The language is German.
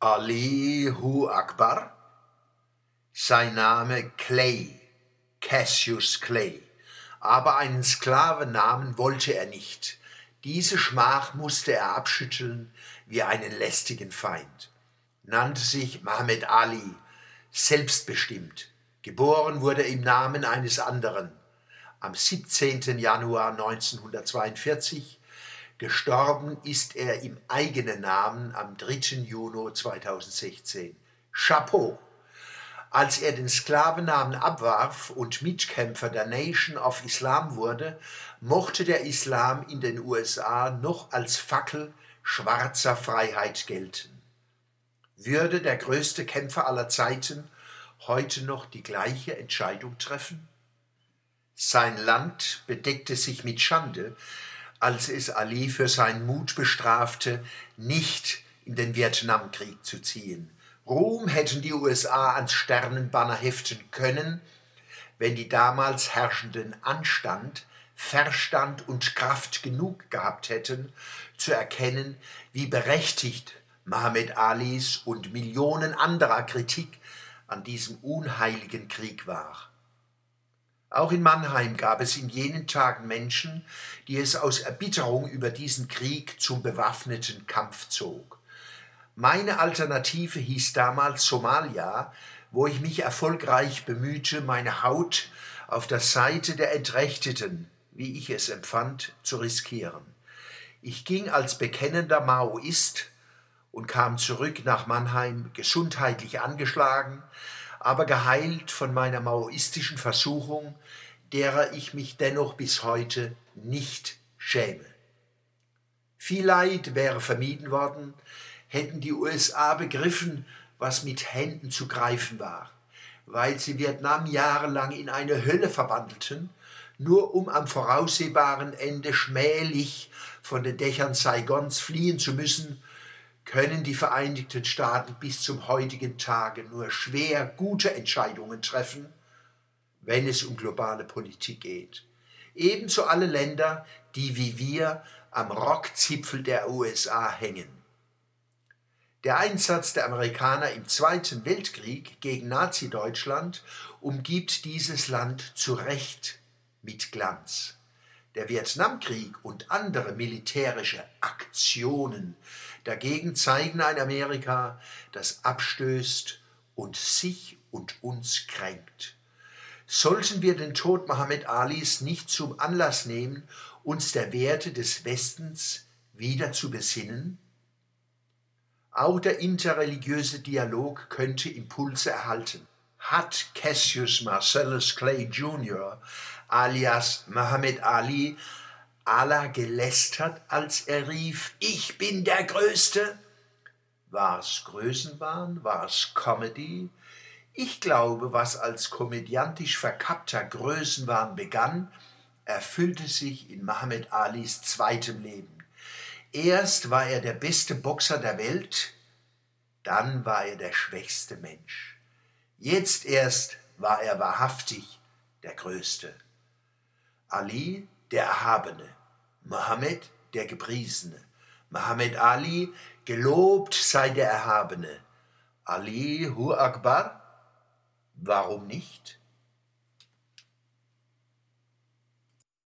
Ali Hu Akbar, sein Name Clay, Cassius Clay, aber einen Sklavennamen wollte er nicht. Diese Schmach musste er abschütteln wie einen lästigen Feind. Nannte sich Muhammad Ali, selbstbestimmt. Geboren wurde im Namen eines anderen. Am 17. Januar 1942 Gestorben ist er im eigenen Namen am 3. Juni 2016. Chapeau! Als er den Sklavennamen abwarf und Mitkämpfer der Nation of Islam wurde, mochte der Islam in den USA noch als Fackel schwarzer Freiheit gelten. Würde der größte Kämpfer aller Zeiten heute noch die gleiche Entscheidung treffen? Sein Land bedeckte sich mit Schande, als es Ali für seinen Mut bestrafte, nicht in den Vietnamkrieg zu ziehen. Ruhm hätten die USA ans Sternenbanner heften können, wenn die damals herrschenden Anstand, Verstand und Kraft genug gehabt hätten, zu erkennen, wie berechtigt Muhammad Alis und Millionen anderer Kritik an diesem unheiligen Krieg war. Auch in Mannheim gab es in jenen Tagen Menschen, die es aus Erbitterung über diesen Krieg zum bewaffneten Kampf zog. Meine Alternative hieß damals Somalia, wo ich mich erfolgreich bemühte, meine Haut auf der Seite der Entrechteten, wie ich es empfand, zu riskieren. Ich ging als bekennender Maoist und kam zurück nach Mannheim gesundheitlich angeschlagen, aber geheilt von meiner maoistischen Versuchung, derer ich mich dennoch bis heute nicht schäme. Viel Leid wäre vermieden worden, hätten die USA begriffen, was mit Händen zu greifen war, weil sie Vietnam jahrelang in eine Hölle verwandelten, nur um am voraussehbaren Ende schmählich von den Dächern Saigons fliehen zu müssen können die Vereinigten Staaten bis zum heutigen Tage nur schwer gute Entscheidungen treffen, wenn es um globale Politik geht. Ebenso alle Länder, die wie wir am Rockzipfel der USA hängen. Der Einsatz der Amerikaner im Zweiten Weltkrieg gegen Nazi-Deutschland umgibt dieses Land zu Recht mit Glanz. Der Vietnamkrieg und andere militärische Aktionen dagegen zeigen ein Amerika, das abstößt und sich und uns kränkt. Sollten wir den Tod Mohammed Alis nicht zum Anlass nehmen, uns der Werte des Westens wieder zu besinnen? Auch der interreligiöse Dialog könnte Impulse erhalten. Hat Cassius Marcellus Clay Jr. alias Muhammad Ali Allah gelästert, als er rief, ich bin der Größte? War es Größenwahn? War es Comedy? Ich glaube, was als komödiantisch verkappter Größenwahn begann, erfüllte sich in Muhammad Alis zweitem Leben. Erst war er der beste Boxer der Welt, dann war er der schwächste Mensch. Jetzt erst war er wahrhaftig der Größte. Ali, der Erhabene, Mohammed, der Gepriesene. Muhammad Ali, gelobt sei der Erhabene. Ali Hu Akbar, warum nicht?